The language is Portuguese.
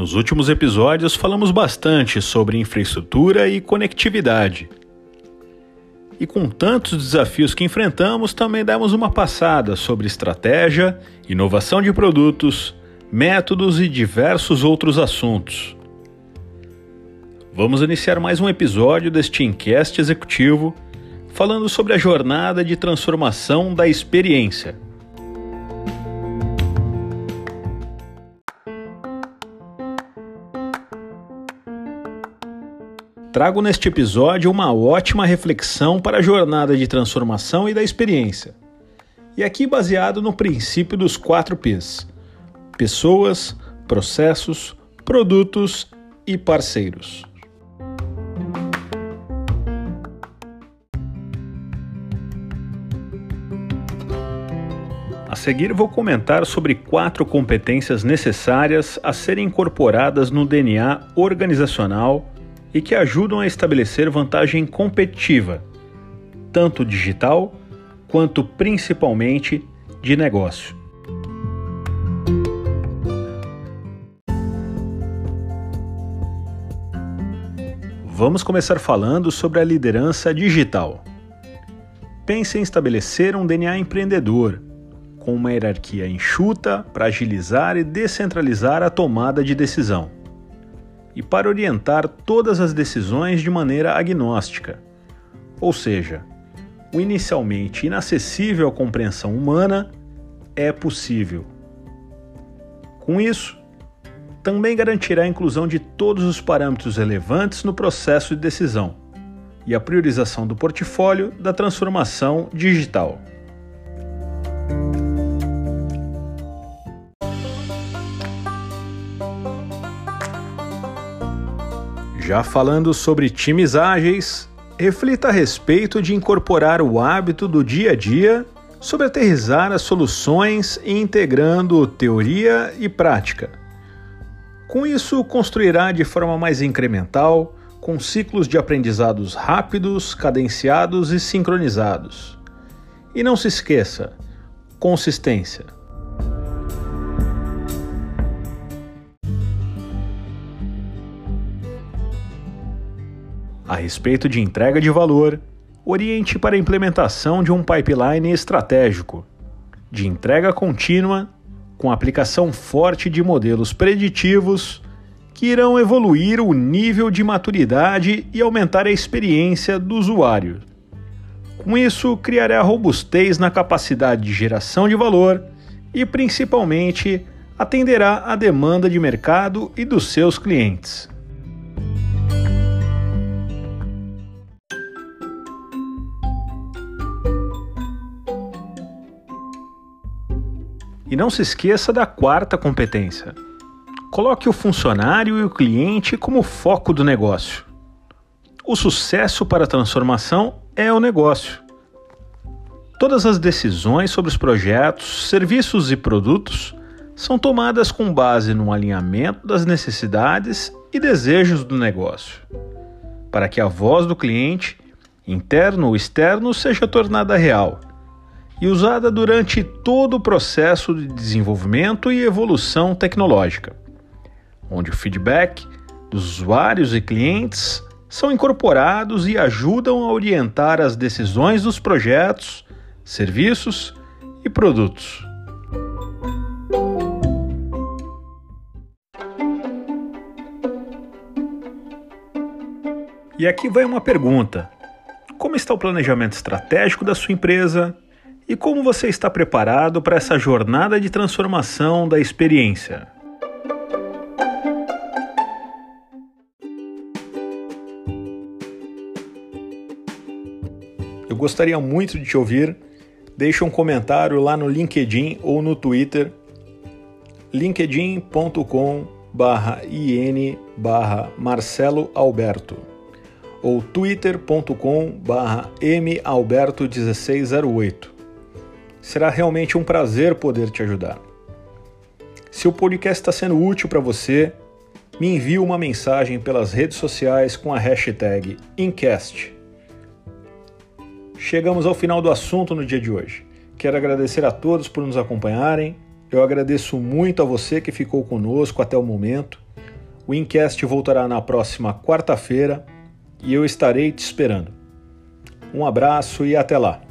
Nos últimos episódios falamos bastante sobre infraestrutura e conectividade. E com tantos desafios que enfrentamos, também demos uma passada sobre estratégia, inovação de produtos, métodos e diversos outros assuntos. Vamos iniciar mais um episódio deste Encast Executivo falando sobre a jornada de transformação da experiência. Trago neste episódio uma ótima reflexão para a jornada de transformação e da experiência. E aqui baseado no princípio dos 4 P's: pessoas, processos, produtos e parceiros. A seguir, vou comentar sobre quatro competências necessárias a serem incorporadas no DNA organizacional e que ajudam a estabelecer vantagem competitiva, tanto digital quanto principalmente de negócio. Vamos começar falando sobre a liderança digital. Pense em estabelecer um DNA empreendedor, com uma hierarquia enxuta para agilizar e descentralizar a tomada de decisão e para orientar todas as decisões de maneira agnóstica, ou seja, o inicialmente inacessível à compreensão humana é possível. Com isso, também garantirá a inclusão de todos os parâmetros relevantes no processo de decisão e a priorização do portfólio da transformação digital. Já falando sobre times ágeis, reflita a respeito de incorporar o hábito do dia a dia sobre aterrizar as soluções integrando teoria e prática. Com isso, construirá de forma mais incremental, com ciclos de aprendizados rápidos, cadenciados e sincronizados. E não se esqueça: consistência. A respeito de entrega de valor, oriente para a implementação de um pipeline estratégico, de entrega contínua, com aplicação forte de modelos preditivos que irão evoluir o nível de maturidade e aumentar a experiência do usuário. Com isso, criará robustez na capacidade de geração de valor e, principalmente, atenderá à demanda de mercado e dos seus clientes. E não se esqueça da quarta competência. Coloque o funcionário e o cliente como foco do negócio. O sucesso para a transformação é o negócio. Todas as decisões sobre os projetos, serviços e produtos são tomadas com base no alinhamento das necessidades e desejos do negócio, para que a voz do cliente, interno ou externo, seja tornada real e usada durante todo o processo de desenvolvimento e evolução tecnológica, onde o feedback dos usuários e clientes são incorporados e ajudam a orientar as decisões dos projetos, serviços e produtos. E aqui vai uma pergunta: como está o planejamento estratégico da sua empresa e como você está preparado para essa jornada de transformação da experiência? Eu gostaria muito de te ouvir. Deixe um comentário lá no LinkedIn ou no Twitter linkedin.com barra in barra Marcelo Alberto ou twitter.com barra malberto1608. Será realmente um prazer poder te ajudar. Se o podcast está sendo útil para você, me envie uma mensagem pelas redes sociais com a hashtag Incast. Chegamos ao final do assunto no dia de hoje. Quero agradecer a todos por nos acompanharem. Eu agradeço muito a você que ficou conosco até o momento. O Incast voltará na próxima quarta-feira e eu estarei te esperando. Um abraço e até lá!